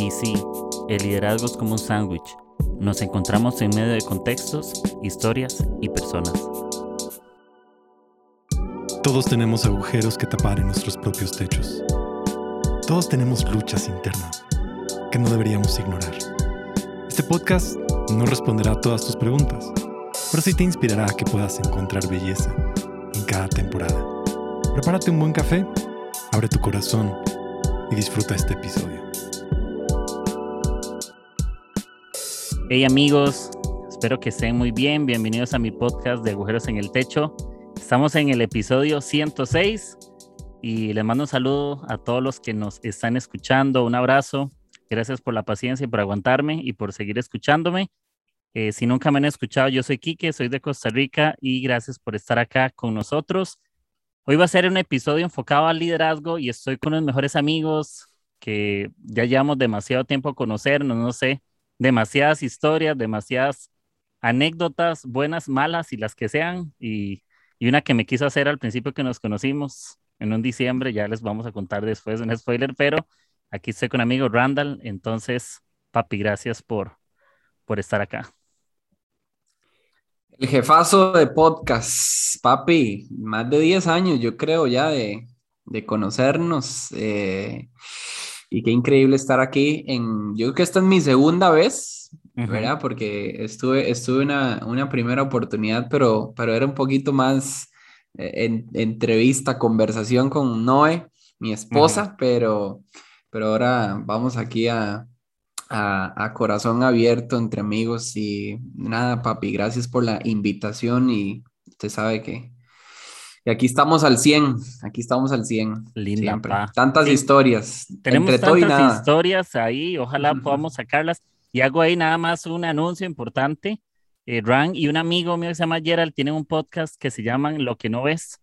Y sí, el liderazgo es como un sándwich. Nos encontramos en medio de contextos, historias y personas. Todos tenemos agujeros que tapar en nuestros propios techos. Todos tenemos luchas internas que no deberíamos ignorar. Este podcast no responderá a todas tus preguntas, pero sí te inspirará a que puedas encontrar belleza en cada temporada. Prepárate un buen café, abre tu corazón y disfruta este episodio. Hey amigos, espero que estén muy bien. Bienvenidos a mi podcast de Agujeros en el Techo. Estamos en el episodio 106 y les mando un saludo a todos los que nos están escuchando. Un abrazo. Gracias por la paciencia y por aguantarme y por seguir escuchándome. Eh, si nunca me han escuchado, yo soy Quique, soy de Costa Rica y gracias por estar acá con nosotros. Hoy va a ser un episodio enfocado al liderazgo y estoy con los mejores amigos que ya llevamos demasiado tiempo a conocernos, no sé, demasiadas historias, demasiadas anécdotas, buenas, malas y las que sean. Y, una que me quiso hacer al principio que nos conocimos en un diciembre, ya les vamos a contar después un spoiler, pero aquí estoy con amigo Randall. Entonces, papi, gracias por, por estar acá. El jefazo de podcast, papi, más de 10 años yo creo ya de, de conocernos. Eh, y qué increíble estar aquí. En, yo creo que esta es mi segunda vez, ¿verdad? Porque estuve, estuve una, una primera oportunidad, pero, pero era un poquito más eh, en, entrevista, conversación con Noé, mi esposa, pero, pero ahora vamos aquí a, a, corazón abierto entre amigos y nada, papi, gracias por la invitación y usted sabe que y aquí estamos al 100, aquí estamos al 100. Linda, Tantas historias. Tenemos tantas historias ahí, ojalá podamos sacarlas. Y hago ahí nada más un anuncio importante. Eh, Ran y un amigo mío que se llama Gerald tienen un podcast que se llama Lo que no ves.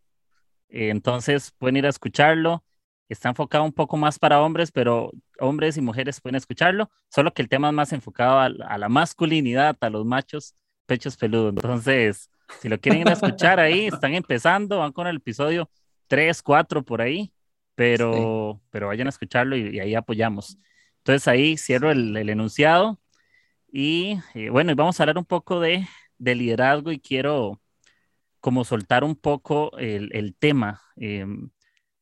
Eh, entonces pueden ir a escucharlo está enfocado un poco más para hombres, pero hombres y mujeres pueden escucharlo, solo que el tema es más enfocado a, la masculinidad, a los machos, pechos peludos. Entonces, si lo quieren ir a escuchar ahí, están empezando, van con el episodio 3, 4 por ahí, pero, pero vayan a escucharlo y, ahí apoyamos. Entonces ahí cierro el, enunciado y eh, bueno, y vamos a hablar un poco de, de, liderazgo y quiero como soltar un poco el, el tema. Eh,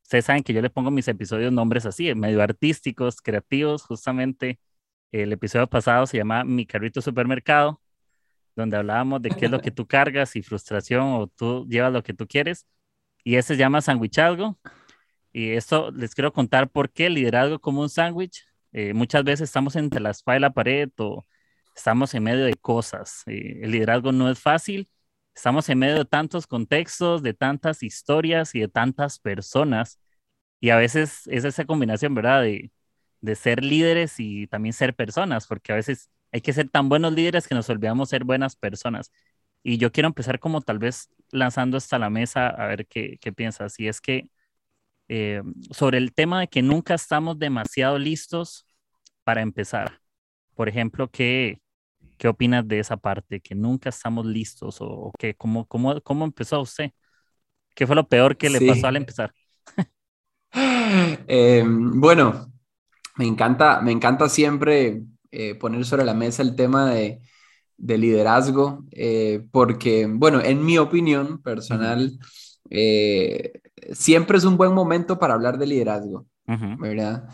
Ustedes saben que yo le pongo mis episodios nombres así, medio artísticos, creativos. Justamente el episodio pasado se llama Mi carrito supermercado, donde hablábamos de qué es lo que tú cargas y frustración o tú llevas lo que tú quieres. Y ese se llama sandwichazgo. Y esto les quiero contar por qué liderazgo como un sándwich. Eh, muchas veces estamos entre la espalda y la pared o estamos en medio de cosas. Eh, el liderazgo no es fácil Estamos en medio de tantos contextos, de tantas historias y de tantas personas. Y a veces es esa combinación, ¿verdad? De, de ser líderes y también ser personas, porque a veces hay que ser tan buenos líderes que nos olvidamos ser buenas personas. Y yo quiero empezar como tal vez lanzando hasta la mesa a ver qué, qué piensas. Y es que eh, sobre el tema de que nunca estamos demasiado listos para empezar. Por ejemplo, que ¿Qué opinas de esa parte? ¿Que nunca estamos listos? ¿O que, cómo, cómo, cómo empezó usted? ¿Qué fue lo peor que le pasó al empezar? Em, bueno, me encanta, me encanta siempre eh, poner sobre la mesa el tema de, de liderazgo, eh, porque, bueno, en mi opinión personal, eh, siempre es un buen momento para hablar de liderazgo, ¿verdad?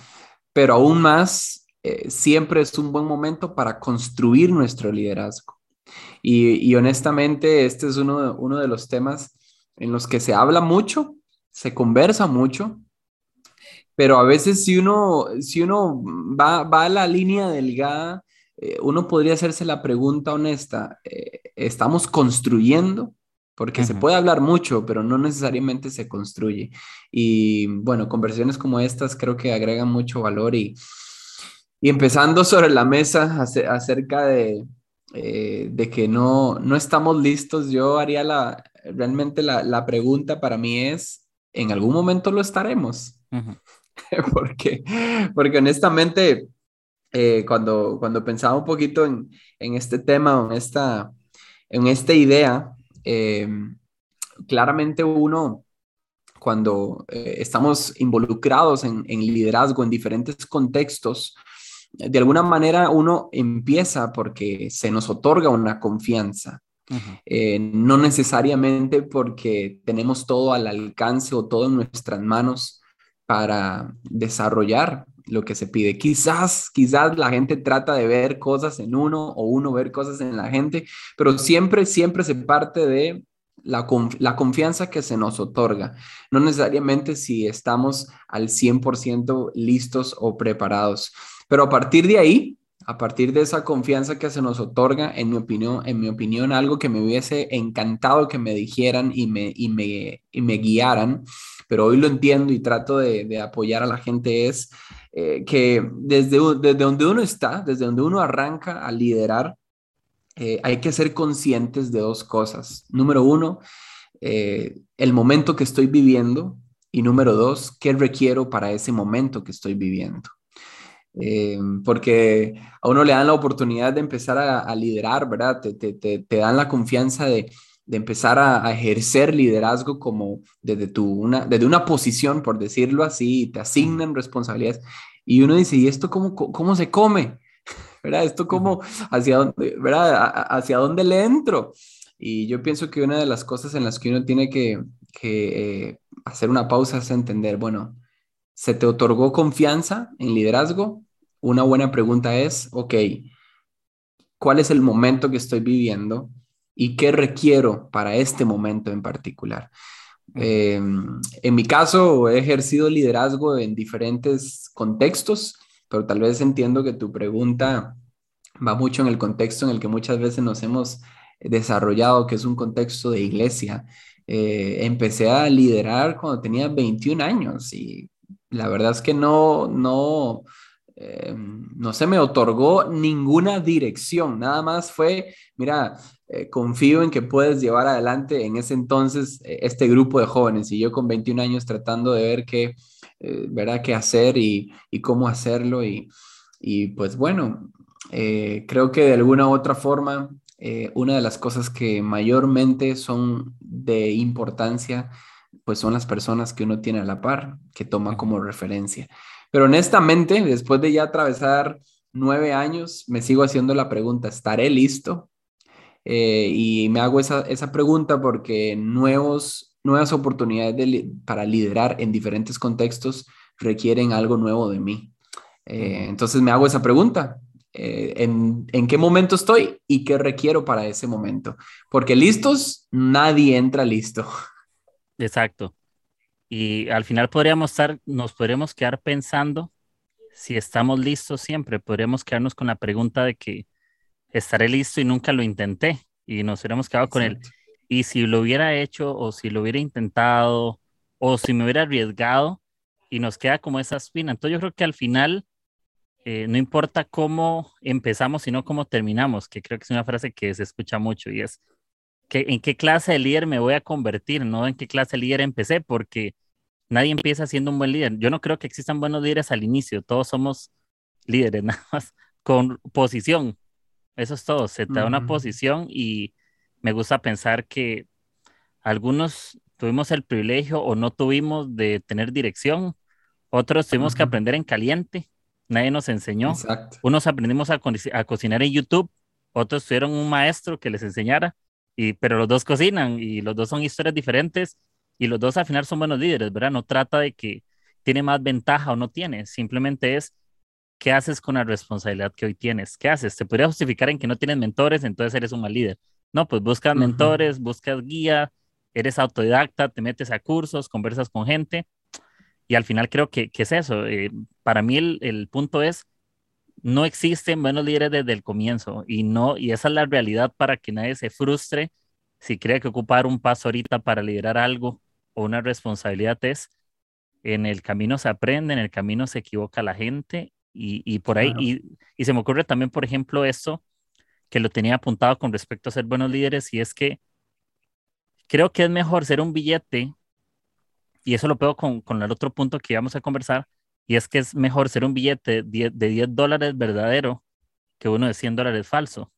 Pero aún más siempre es un buen momento para construir nuestro liderazgo. Y, honestamente, este es uno de, uno de los temas en los que se habla mucho, se conversa mucho, pero a veces si uno, si uno va, va a la línea delgada, eh, uno podría hacerse la pregunta honesta, eh, ¿estamos construyendo? Porque se puede hablar mucho, pero no necesariamente se construye. Y bueno, conversaciones como estas creo que agregan mucho valor y, y empezando sobre la mesa acerca de, eh, de que no, no estamos listos, yo haría la, realmente la, la pregunta para mí es, ¿en algún momento lo estaremos? porque, porque honestamente, eh, cuando, cuando pensaba un poquito en, en este tema, en esta, en esta idea, eh, claramente uno, cuando estamos involucrados en, en, liderazgo en diferentes contextos, de alguna manera uno empieza porque se nos otorga una confianza. Eh, no necesariamente porque tenemos todo al alcance o todo en nuestras manos para desarrollar lo que se pide. Quizás, quizás la gente trata de ver cosas en uno o uno ver cosas en la gente, pero siempre, siempre se parte de la, la confianza que se nos otorga. No necesariamente si estamos al 100% listos o preparados, pero a partir de ahí, a partir de esa confianza que se nos otorga, en mi opinión, en mi opinión algo que me hubiese encantado que me dijeran y me, y me, y me guiaran, pero hoy lo entiendo y trato de, de apoyar a la gente es eh, que desde, desde donde uno está, desde donde uno arranca a liderar, eh, hay que ser conscientes de dos cosas. Número uno, eh, el momento que estoy viviendo y número dos, qué requiero para ese momento que estoy viviendo. Eh, porque a uno le dan la oportunidad de empezar a, liderar, ¿verdad? Te, te, te, dan la confianza de, de empezar a, ejercer liderazgo como desde, tu, una, desde una posición, por decirlo así, te asignan responsabilidades. Y uno dice, ¿y esto cómo, cómo se come? ¿Verdad? ¿Esto cómo, hacia dónde, ¿verdad? ¿Hacia dónde le entro? Y yo pienso que una de las cosas en las que uno tiene que, que eh, hacer una pausa es entender, bueno, ¿Se te otorgó confianza en liderazgo? Una buena pregunta es, ok, ¿cuál es el momento que estoy viviendo y qué requiero para este momento en particular? Em, en mi caso, he ejercido liderazgo en diferentes contextos, pero tal vez entiendo que tu pregunta va mucho en el contexto en el que muchas veces nos hemos desarrollado, que es un contexto de iglesia. Eh, empecé a liderar cuando tenía 21 años y la verdad es que no, no, eh, no se me otorgó ninguna dirección, nada más fue, mira, eh, confío en que puedes llevar adelante en ese entonces eh, este grupo de jóvenes y yo con 21 años tratando de ver qué, ¿verdad? qué hacer y, y, cómo hacerlo. Y, y pues bueno, creo que de alguna u otra forma, una de las cosas que mayormente son de importancia pues son las personas que uno tiene a la par, que toma como referencia. Pero honestamente, después de ya atravesar nueve años, me sigo haciendo la pregunta, ¿estaré listo? Eh, y me hago esa, pregunta porque nuevos, nuevas oportunidades para liderar en diferentes contextos requieren algo nuevo de mí. Eh, entonces me hago esa pregunta. Eh, en, en, qué momento estoy y qué requiero para ese momento. Porque listos, nadie entra listo. Exacto. Y al final podríamos estar, nos podríamos quedar pensando si estamos listos siempre. Podríamos quedarnos con la pregunta de que estaré listo y nunca lo intenté. Y nos hubiéramos quedado con él. Y si lo hubiera hecho o si lo hubiera intentado o si me hubiera arriesgado y nos queda como esa espina. Entonces yo creo que al final eh, no importa cómo empezamos, sino cómo terminamos, que creo que es una frase que se escucha mucho y es en qué clase de líder me voy a convertir, no en qué clase de líder empecé, porque nadie empieza siendo un buen líder. Yo no creo que existan buenos líderes al inicio, todos somos líderes, nada más con posición. Eso es todo, se te da una posición y me gusta pensar que algunos tuvimos el privilegio o no tuvimos de tener dirección, otros tuvimos que aprender en caliente, nadie nos enseñó. Unos aprendimos a, a, cocinar en YouTube, otros tuvieron un maestro que les enseñara y, pero los dos cocinan y los dos son historias diferentes y los dos al final son buenos líderes, ¿verdad? No trata de que tiene más ventaja o no tiene, simplemente es qué haces con la responsabilidad que hoy tienes, qué haces. Se podría justificar en que no tienes mentores, entonces eres un mal líder. No, pues buscas mentores, buscas guía, eres autodidacta, te metes a cursos, conversas con gente y al final creo que, que es eso. Eh, para mí el, el punto es no existen buenos líderes desde el comienzo y no y esa es la realidad para que nadie se frustre si cree que ocupar un paso ahorita para liderar algo o una responsabilidad es en el camino se aprende, en el camino se equivoca la gente y, por ahí y, y, se me ocurre también por ejemplo esto que lo tenía apuntado con respecto a ser buenos líderes y es que creo que es mejor ser un billete y eso lo pego con, con el otro punto que íbamos a conversar y es que es mejor ser un billete de 10 dólares verdadero que uno de 100 dólares falso.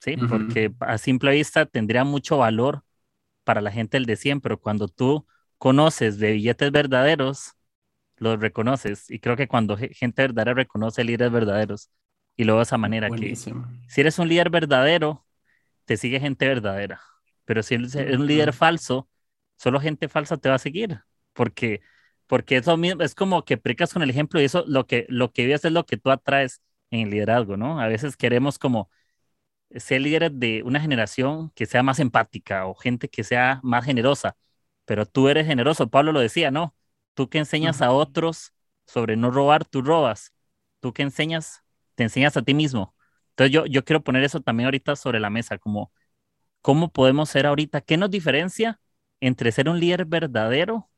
¿Sí? Porque a simple vista tendría mucho valor para la gente el de 100, pero cuando tú conoces de billetes verdaderos, los reconoces. Y creo que cuando gente verdadera reconoce líderes verdaderos, y luego de esa manera que si eres un líder verdadero, te sigue gente verdadera. Pero si eres un líder falso, solo gente falsa te va a seguir. Porque, porque eso mismo, es como que precas con el ejemplo y eso lo que, lo que ves es lo que tú atraes en el liderazgo, ¿no? A veces queremos como ser líderes de una generación que sea más empática o gente que sea más generosa, pero tú eres generoso, Pablo lo decía, ¿no? Tú que enseñas a otros sobre no robar, tú robas. Tú que enseñas, te enseñas a ti mismo. Entonces yo, yo quiero poner eso también ahorita sobre la mesa, como cómo podemos ser ahorita, qué nos diferencia entre ser un líder verdadero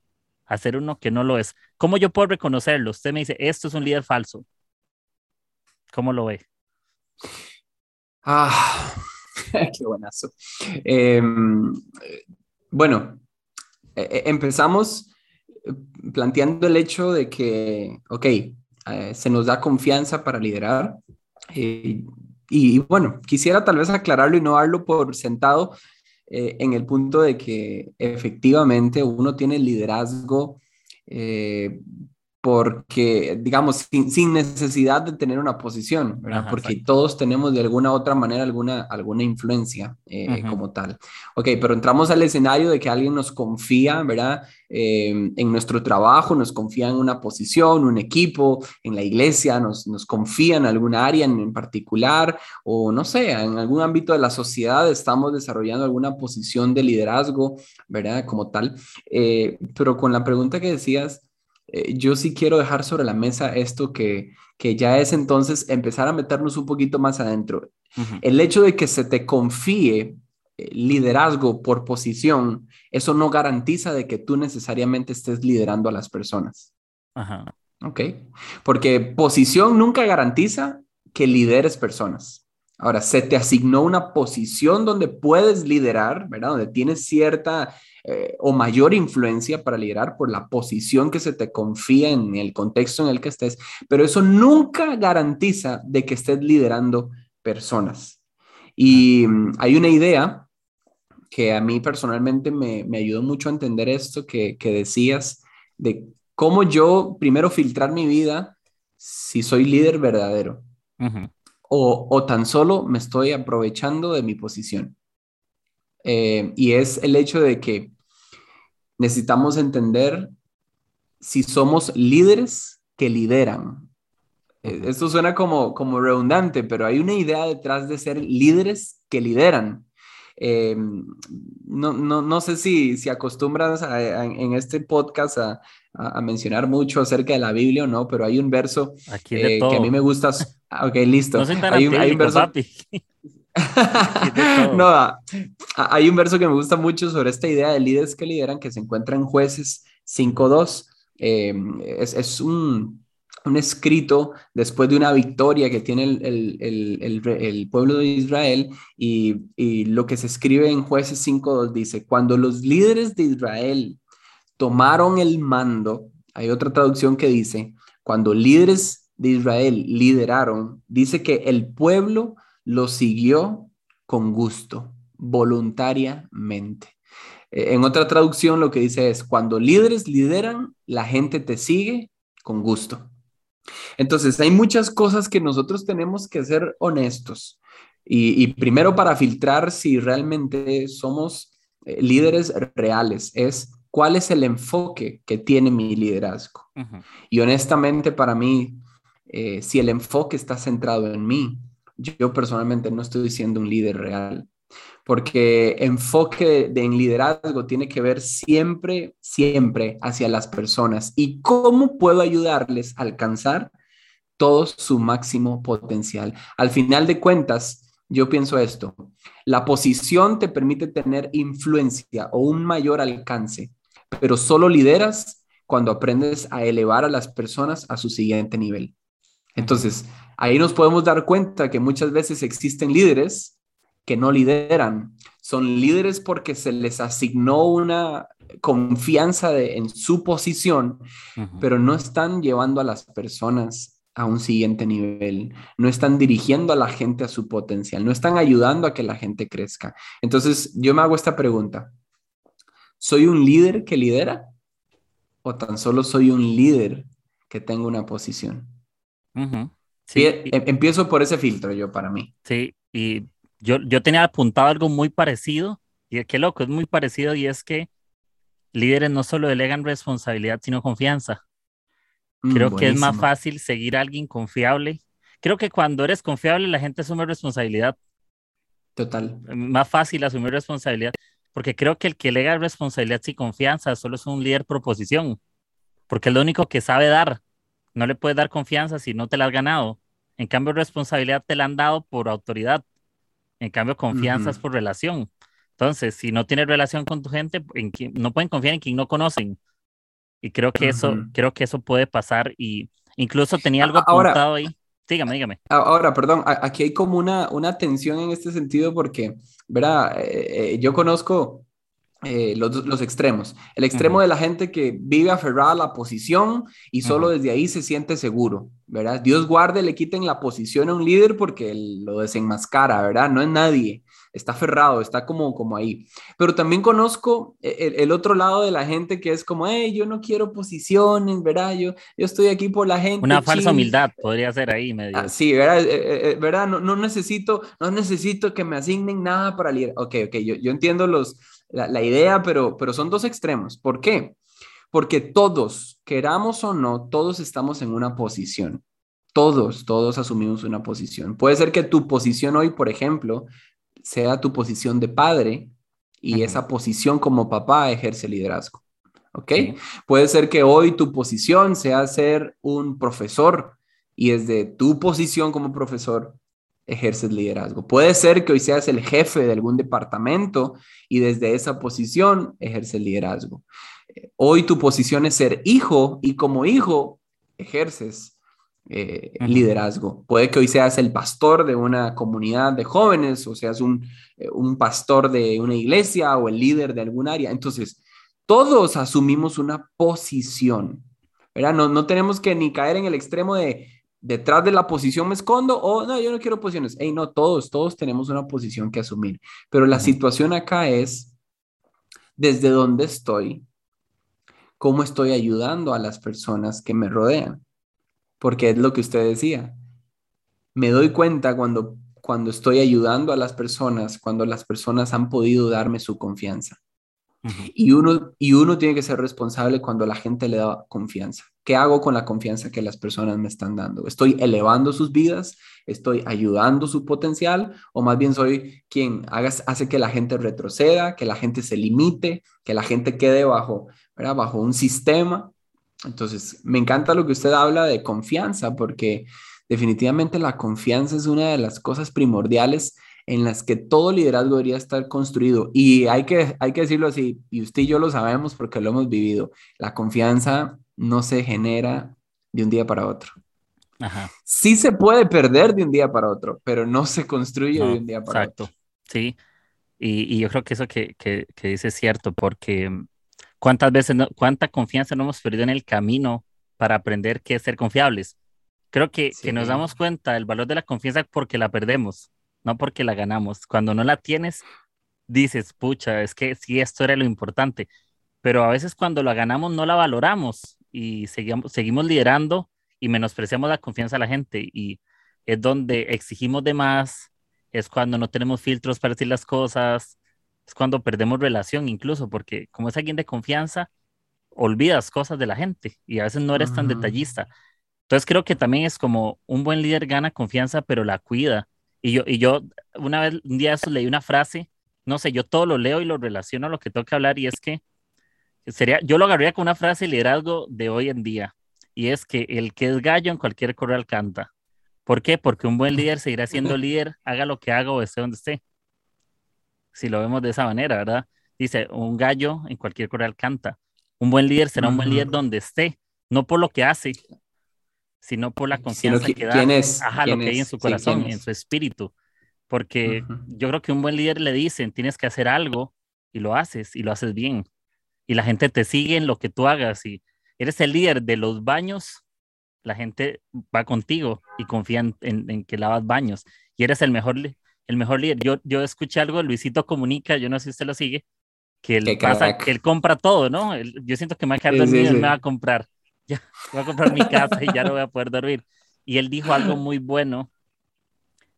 a ser uno que no lo es. ¿Cómo yo puedo reconocerlo? Usted me dice, esto es un líder falso. ¿Cómo lo ve? Ah, qué buenazo. Em, bueno, e, e, empezamos eh, planteando el hecho de que, ok, eh, se nos da confianza para liderar. Eh, y, bueno, quisiera tal vez aclararlo y no darlo por sentado en el punto de que efectivamente uno tiene liderazgo porque, digamos, sin, necesidad de tener una posición, ¿verdad? porque todos tenemos de alguna otra manera alguna, alguna influencia eh, como tal. Ok, pero entramos al escenario de que alguien nos confía, ¿verdad? Em, en nuestro trabajo, nos confía en una posición, un equipo, en la iglesia, nos, nos confía en alguna área en, particular, o no sé, en algún ámbito de la sociedad estamos desarrollando alguna posición de liderazgo, ¿verdad? Como tal. Eh, pero con la pregunta que decías, eh, yo sí quiero dejar sobre la mesa esto que, que ya es entonces empezar a meternos un poquito más adentro. El hecho de que se te confíe eh, liderazgo por posición, eso no garantiza de que tú necesariamente estés liderando a las personas. Ajá. ¿Ok? Porque posición nunca garantiza que lideres personas. Ahora, se te asignó una posición donde puedes liderar, ¿verdad? Donde tienes cierta eh, o mayor influencia para liderar por la posición que se te confía en el contexto en el que estés, pero eso nunca garantiza de que estés liderando personas. Y mm, hay una idea que a mí personalmente me, me ayudó mucho a entender esto que, que decías de cómo yo primero filtrar mi vida si soy líder verdadero o, tan solo me estoy aprovechando de mi posición. Eh, y es el hecho de que necesitamos entender si somos líderes que lideran. Eh, esto suena como, como redundante, pero hay una idea detrás de ser líderes que lideran. Eh, no, no, no, sé si, si acostumbras en este podcast a, a, mencionar mucho acerca de la Biblia o no, pero hay un verso eh, que a mí me gusta. Ok, listo. hay, un, hay, un, verso. no, hay un verso que me gusta mucho sobre esta idea de líderes que lideran que se encuentra en jueces 5.2. Em, es, es un, un, escrito después de una victoria que tiene el, el, pueblo de Israel y, y, lo que se escribe en jueces 5.2 dice, cuando los líderes de Israel tomaron el mando, hay otra traducción que dice, cuando líderes de Israel lideraron, dice que el pueblo lo siguió con gusto, voluntariamente. Eh, en otra traducción lo que dice es, cuando líderes lideran, la gente te sigue con gusto. Entonces, hay muchas cosas que nosotros tenemos que ser honestos. Y, primero para filtrar si realmente somos eh, líderes reales, es cuál es el enfoque que tiene mi liderazgo. Y honestamente para mí, eh, si el enfoque está centrado en mí, yo personalmente no estoy siendo un líder real, porque enfoque de, en liderazgo tiene que ver siempre, siempre hacia las personas y cómo puedo ayudarles a alcanzar todo su máximo potencial. Al final de cuentas, yo pienso esto, la posición te permite tener influencia o un mayor alcance, pero solo lideras cuando aprendes a elevar a las personas a su siguiente nivel. Entonces, ahí nos podemos dar cuenta que muchas veces existen líderes que no lideran. Son líderes porque se les asignó una confianza en su posición, pero no están llevando a las personas a un siguiente nivel, no están dirigiendo a la gente a su potencial, no están ayudando a que la gente crezca. Entonces, yo me hago esta pregunta. ¿Soy un líder que lidera o tan solo soy un líder que tengo una posición? sí, em, empiezo por ese filtro yo para mí. Sí, y yo, yo tenía apuntado algo muy parecido, y qué loco, es muy parecido, y es que líderes no solo delegan responsabilidad, sino confianza. Mm, Creo que es más fácil seguir a alguien confiable. Creo que cuando eres confiable, la gente asume responsabilidad. Total. Más fácil asumir responsabilidad, porque creo que el que lega responsabilidad sin confianza solo es un líder proposición, porque es lo único que sabe dar. No le puedes dar confianza si no te la has ganado. En cambio, responsabilidad te la han dado por autoridad. En cambio, confianza es por relación. Entonces, si no tienes relación con tu gente, en quien, no pueden confiar en quien no conocen. Y creo que eso, creo que eso puede pasar. Y incluso tenía algo apuntado ahí. Dígame, dígame. Ahora, perdón, aquí hay como una, una tensión en este sentido porque, ¿verdad? Eh, eh, yo conozco eh, los, los, extremos. El extremo de la gente que vive aferrada a la posición y solo desde ahí se siente seguro, ¿verdad? Dios guarde, le quiten la posición a un líder porque lo desenmascara, ¿verdad? No es nadie está aferrado, está como, como ahí. Pero también conozco e, el, otro lado de la gente que es como, hey, yo no quiero posiciones, ¿verdad? Yo, yo estoy aquí por la gente. Una falsa humildad podría ser ahí, medio. Ah, sí, ¿verdad? Eh, eh, ¿verdad? No, no, necesito, no necesito que me asignen nada para liderar. Ok, ok, yo, yo entiendo los, la, la idea, pero, pero son dos extremos. ¿Por qué? Porque todos, queramos o no, todos estamos en una posición. Todos, todos asumimos una posición. Puede ser que tu posición hoy, por ejemplo, sea tu posición de padre y esa posición como papá ejerce liderazgo. ¿Ok? Puede ser que hoy tu posición sea ser un profesor y desde tu posición como profesor ejerces liderazgo. Puede ser que hoy seas el jefe de algún departamento y desde esa posición ejerces liderazgo. Hoy tu posición es ser hijo y como hijo ejerces eh, liderazgo. Puede que hoy seas el pastor de una comunidad de jóvenes o seas un, eh, un pastor de una iglesia o el líder de algún área. Entonces, todos asumimos una posición, ¿verdad? No, no tenemos que ni caer en el extremo de detrás de la posición me escondo o no, yo no quiero posiciones. Hey, no, todos, todos tenemos una posición que asumir. Pero la situación acá es desde dónde estoy, cómo estoy ayudando a las personas que me rodean porque es lo que usted decía. Me doy cuenta cuando, cuando estoy ayudando a las personas, cuando las personas han podido darme su confianza. y, uno, y uno tiene que ser responsable cuando la gente le da confianza. ¿Qué hago con la confianza que las personas me están dando? ¿Estoy elevando sus vidas? ¿Estoy ayudando su potencial? ¿O más bien soy quien haga, hace que la gente retroceda, que la gente se limite, que la gente quede bajo, bajo un sistema entonces, me encanta lo que usted habla de confianza, porque definitivamente la confianza es una de las cosas primordiales en las que todo liderazgo debería estar construido. Y hay que, hay que decirlo así, y usted y yo lo sabemos porque lo hemos vivido. La confianza no se genera de un día para otro. Sí se puede perder de un día para otro, pero no se construye de un día para otro. Sí, y, yo creo que eso que, que, que dice es cierto, porque ¿Cuántas veces, cuánta confianza no hemos perdido en el camino para aprender qué es ser confiables? Creo que, que nos damos cuenta del valor de la confianza porque la perdemos, no porque la ganamos. Cuando no la tienes, dices, pucha, es que sí, esto era lo importante. Pero a veces cuando la ganamos no la valoramos y seguimos, seguimos liderando y menospreciamos la confianza a la gente. Y es donde exigimos de más, es cuando no tenemos filtros para decir las cosas, es cuando perdemos relación incluso, porque como es alguien de confianza, olvidas cosas de la gente y a veces no eres tan detallista. Entonces creo que también es como un buen líder gana confianza, pero la cuida. Y yo, y yo una vez, un día eso leí una frase, no sé, yo todo lo leo y lo relaciono a lo que tengo que hablar y es que sería, yo lo agarraría con una frase de liderazgo de hoy en día y es que el que es gallo en cualquier corral canta. ¿Por qué? Porque un buen líder seguirá siendo líder, haga lo que haga o esté donde esté si lo vemos de esa manera, ¿verdad? Dice, un gallo en cualquier corral canta. Un buen líder será un buen líder donde esté, no por lo que hace, sino por la confianza que, da, ajá, lo que hay en su corazón, en su espíritu. Porque yo creo que un buen líder le dicen, tienes que hacer algo y lo haces y lo haces bien. Y la gente te sigue en lo que tú hagas y eres el líder de los baños, la gente va contigo y confía en, en que lavas baños y eres el mejor el mejor líder. Yo, yo escuché algo, Luisito Comunica, yo no sé si usted lo sigue, que él, pasa, que él compra todo, ¿no? yo siento que me va a dormido, me va a comprar. Ya, va a comprar mi casa y ya no voy a poder dormir. Y él dijo algo muy bueno,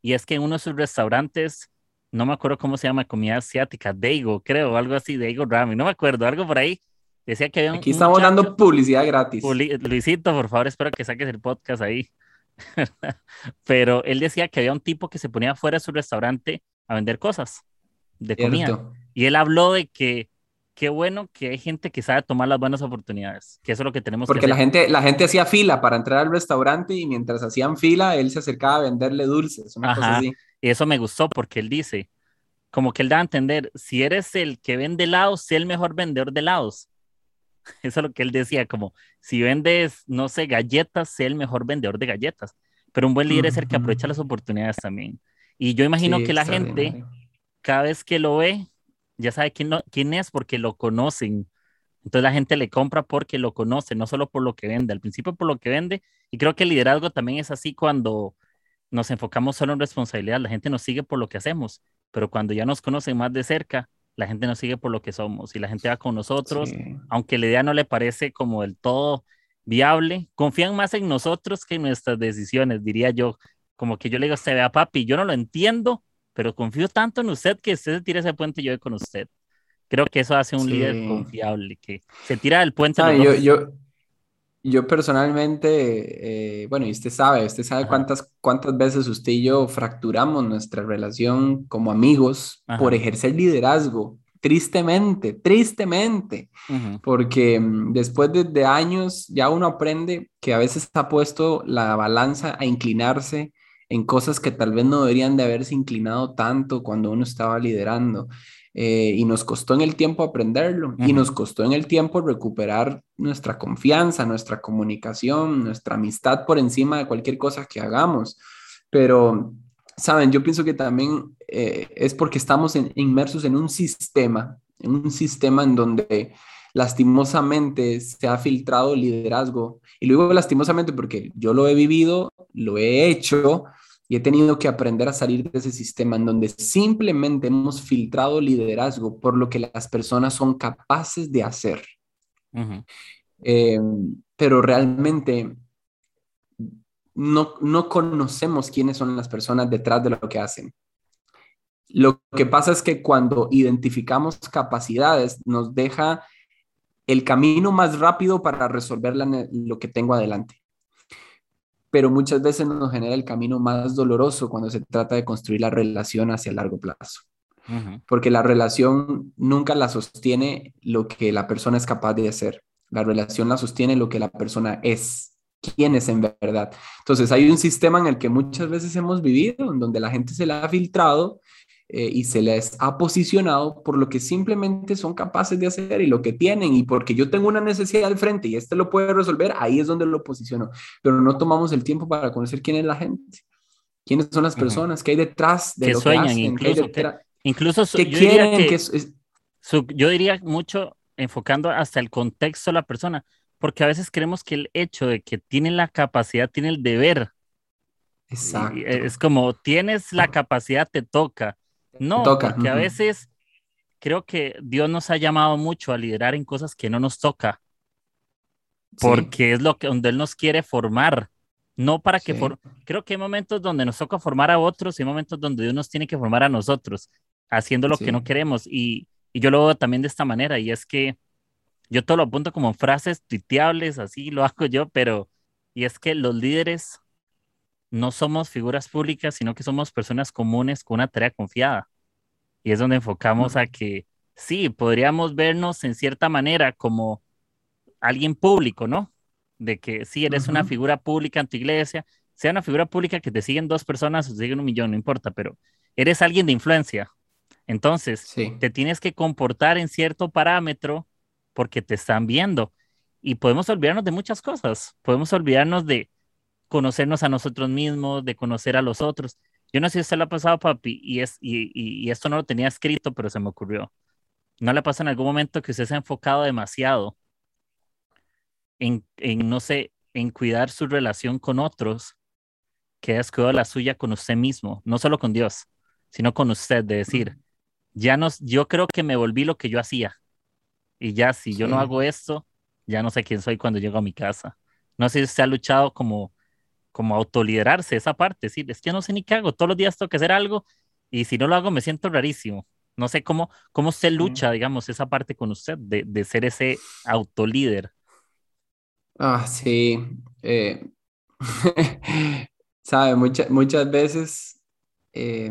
y es que en uno de sus restaurantes, no me acuerdo cómo se llama, comida asiática, Daigo, creo, algo así, Daigo Ramen, no me acuerdo, algo por ahí. Decía que había un, Aquí estamos dando publicidad gratis. Luisito, por favor, espero que saques el podcast ahí. Pero él decía que había un tipo que se ponía fuera de su restaurante a vender cosas de comida. Y él habló de que qué bueno que hay gente que sabe tomar las buenas oportunidades, que eso es lo que tenemos Porque que la gente la gente hacía fila para entrar al restaurante y mientras hacían fila él se acercaba a venderle dulces, una cosa así. Y eso me gustó porque él dice, como que él da a entender, si eres el que vende helados, sé el mejor vendedor de helados. Eso es lo que él decía, como si vendes, no sé, galletas, sé el mejor vendedor de galletas. Pero un buen líder es el que aprovecha las oportunidades también. Y yo imagino que la gente, cada vez que lo ve, ya sabe quién, quién es porque lo conocen. Entonces la gente le compra porque lo conoce, no solo por lo que vende. Al principio por lo que vende. Y creo que el liderazgo también es así cuando nos enfocamos solo en responsabilidad. La gente nos sigue por lo que hacemos, pero cuando ya nos conocen más de cerca, la gente nos sigue por lo que somos y la gente va con nosotros, aunque la idea no le parece como del todo viable, confían más en nosotros que en nuestras decisiones, diría yo. Como que yo le digo, se vea papi, yo no lo entiendo, pero confío tanto en usted que usted se tire ese puente y yo voy con usted. Creo que eso hace un líder confiable, que se tira del puente. yo, yo, yo personalmente, eh, bueno, y usted sabe, usted sabe cuántas, cuántas veces usted y yo fracturamos nuestra relación como amigos por ejercer liderazgo. Tristemente, tristemente, porque mm, después de, años ya uno aprende que a veces está puesto la balanza a inclinarse en cosas que tal vez no deberían de haberse inclinado tanto cuando uno estaba liderando. Eh, y nos costó en el tiempo aprenderlo y nos costó en el tiempo recuperar nuestra confianza, nuestra comunicación, nuestra amistad por encima de cualquier cosa que hagamos. Pero, saben, yo pienso que también eh, es porque estamos inmersos en un sistema, en un sistema en donde lastimosamente se ha filtrado liderazgo. Y luego lastimosamente porque yo lo he vivido, lo he hecho y he tenido que aprender a salir de ese sistema en donde simplemente hemos filtrado liderazgo por lo que las personas son capaces de hacer. Eh, pero realmente no, no conocemos quiénes son las personas detrás de lo que hacen. Lo que pasa es que cuando identificamos capacidades nos deja el camino más rápido para resolver lo que tengo adelante pero muchas veces nos genera el camino más doloroso cuando se trata de construir la relación hacia largo plazo. Porque la relación nunca la sostiene lo que la persona es capaz de hacer. La relación la sostiene lo que la persona es, quién es en verdad. Entonces hay un sistema en el que muchas veces hemos vivido, en donde la gente se la ha filtrado eh, y se les ha posicionado por lo que simplemente son capaces de hacer y lo que tienen y porque yo tengo una necesidad al frente y este lo puede resolver, ahí es donde lo posiciono, pero no tomamos el tiempo para conocer quién es la gente, quiénes son las personas, qué hay detrás de lo sueñan, que hacen, incluso, qué incluso yo quieren, diría yo diría mucho enfocando hasta el contexto de la persona, porque a veces creemos que el hecho de que tiene la capacidad, tiene el deber. Exacto. Es como tienes la capacidad, te toca no, porque a veces creo que Dios nos ha llamado mucho a liderar en cosas que no nos toca, porque es lo que donde Él nos quiere formar, no para que creo que hay momentos donde nos toca formar a otros y hay momentos donde Dios nos tiene que formar a nosotros, haciendo lo que no queremos. Y, y, yo lo veo también de esta manera y es que yo todo lo apunto como frases tuiteables, así lo hago yo, pero y es que los líderes no somos figuras públicas, sino que somos personas comunes con una tarea confiada. Y es donde enfocamos a que sí, podríamos vernos en cierta manera como alguien público, ¿no? De que sí, eres una figura pública en tu iglesia, sea una figura pública que te siguen dos personas o te siguen un millón, no importa, pero eres alguien de influencia. Entonces, te tienes que comportar en cierto parámetro porque te están viendo. Y podemos olvidarnos de muchas cosas. Podemos olvidarnos de, conocernos a nosotros mismos, de conocer a los otros. Yo no sé si usted lo ha pasado, papi, y, es, y, y, esto no lo tenía escrito, pero se me ocurrió. ¿No le pasa en algún momento que usted se ha enfocado demasiado en, en no sé, en cuidar su relación con otros, que ha descuidado la suya con usted mismo, no solo con Dios, sino con usted, de decir, ya no, yo creo que me volví lo que yo hacía. Y ya si yo no hago esto, ya no sé quién soy cuando llego a mi casa. No sé si se ha luchado como, como autoliderarse esa parte, sí, es que no sé ni qué hago, todos los días tengo que hacer algo y si no lo hago me siento rarísimo. No sé cómo, cómo se lucha, digamos, esa parte con usted de, de ser ese autolíder. Ah, sí. Eh, sabe, muchas veces, eh,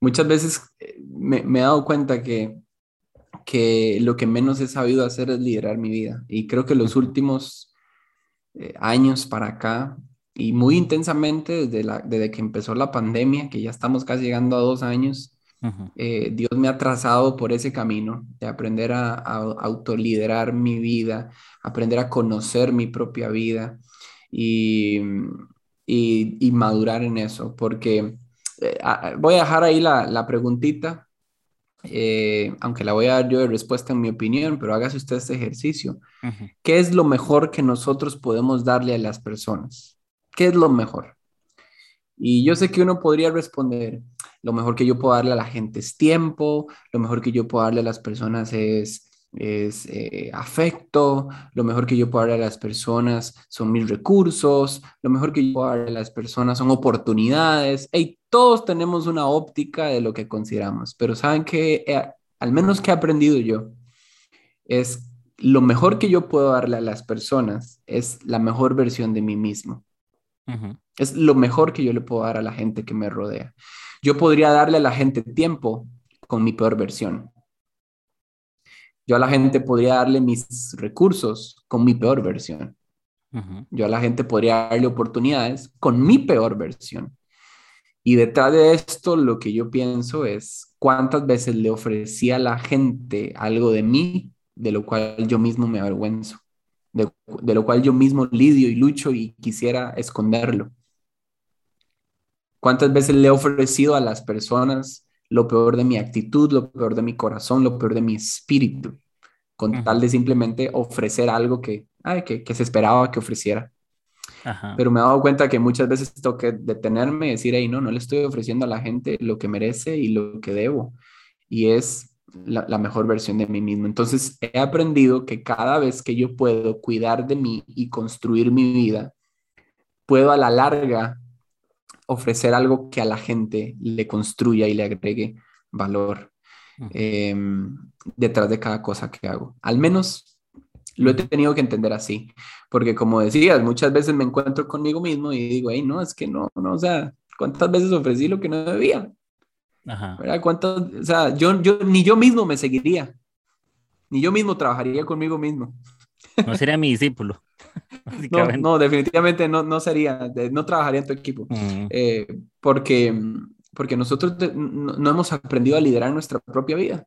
muchas veces eh, me, me, he dado cuenta que, que lo que menos he sabido hacer es liderar mi vida. Y creo que los últimos años para acá, y muy intensamente desde, la, desde que empezó la pandemia, que ya estamos casi llegando a dos años, eh, Dios me ha trazado por ese camino de aprender a, autoliderar mi vida, aprender a conocer mi propia vida y, y, madurar en eso, porque eh, voy a dejar ahí la, la preguntita, eh, aunque la voy a dar yo de respuesta en mi opinión, pero hágase usted este ejercicio. ¿Qué es lo mejor que nosotros podemos darle a las personas? ¿Qué es lo mejor? Y yo sé que uno podría responder, lo mejor que yo puedo darle a la gente es tiempo, lo mejor que yo puedo darle a las personas es, es eh, afecto, lo mejor que yo puedo darle a las personas son mis recursos, lo mejor que yo puedo darle a las personas son oportunidades. Hey, todos tenemos una óptica de lo que consideramos, pero saben que, eh, al menos que he aprendido yo, es lo mejor que yo puedo darle a las personas es la mejor versión de mí mismo. Es lo mejor que yo le puedo dar a la gente que me rodea. Yo podría darle a la gente tiempo con mi peor versión. Yo a la gente podría darle mis recursos con mi peor versión. Yo a la gente podría darle oportunidades con mi peor versión. Y detrás de esto lo que yo pienso es cuántas veces le ofrecí a la gente algo de mí, de lo cual yo mismo me avergüenzo, de, de lo cual yo mismo lidio y lucho y quisiera esconderlo. ¿Cuántas veces le he ofrecido a las personas lo peor de mi actitud, lo peor de mi corazón, lo peor de mi espíritu? Con tal de simplemente ofrecer algo que, que, se esperaba que ofreciera. Pero me he dado cuenta que muchas veces tengo que detenerme y decir, hey, no, no le estoy ofreciendo a la gente lo que merece y lo que debo. Y es la, la, mejor versión de mí mismo. Entonces he aprendido que cada vez que yo puedo cuidar de mí y construir mi vida, puedo a la larga ofrecer algo que a la gente le construya y le agregue valor em, detrás de cada cosa que hago. Al menos lo he tenido que entender así, porque como decías, muchas veces me encuentro conmigo mismo y digo, hey, no, es que no, no, o sea, ¿cuántas veces ofrecí lo que no debía? Ajá. ¿Cuántas, o sea, yo, yo, ni yo mismo me seguiría, ni yo mismo trabajaría conmigo mismo. No sería mi discípulo. No, no, definitivamente no, no sería, no trabajaría en tu equipo, eh, porque, porque nosotros no, hemos aprendido a liderar nuestra propia vida.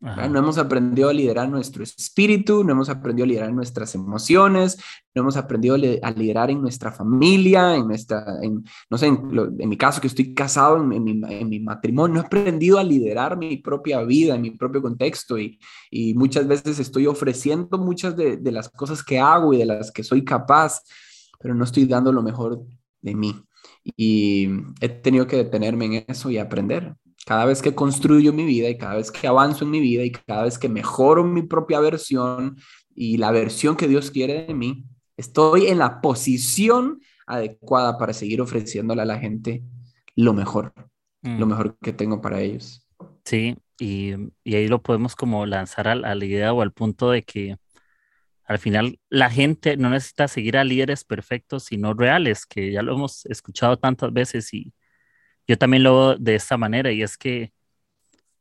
No hemos aprendido a liderar nuestro espíritu, no hemos aprendido a liderar nuestras emociones, no hemos aprendido a liderar en nuestra familia, en nuestra, en, no sé, en, mi caso que estoy casado, en, mi, en, mi, matrimonio, no he aprendido a liderar mi propia vida, en mi propio contexto y, y muchas veces estoy ofreciendo muchas de, de las cosas que hago y de las que soy capaz, pero no estoy dando lo mejor de mí. Y he tenido que detenerme en eso y aprender. Cada vez que construyo mi vida y cada vez que avanzo en mi vida y cada vez que mejoro mi propia versión y la versión que Dios quiere de mí, estoy en la posición adecuada para seguir ofreciéndole a la gente lo mejor, lo mm. mejor que tengo para ellos. Sí, y, y ahí lo podemos como lanzar a, a, la idea o al punto de que al final la gente no necesita seguir a líderes perfectos, sino reales, que ya lo hemos escuchado tantas veces y, yo también lo veo de esta manera y es que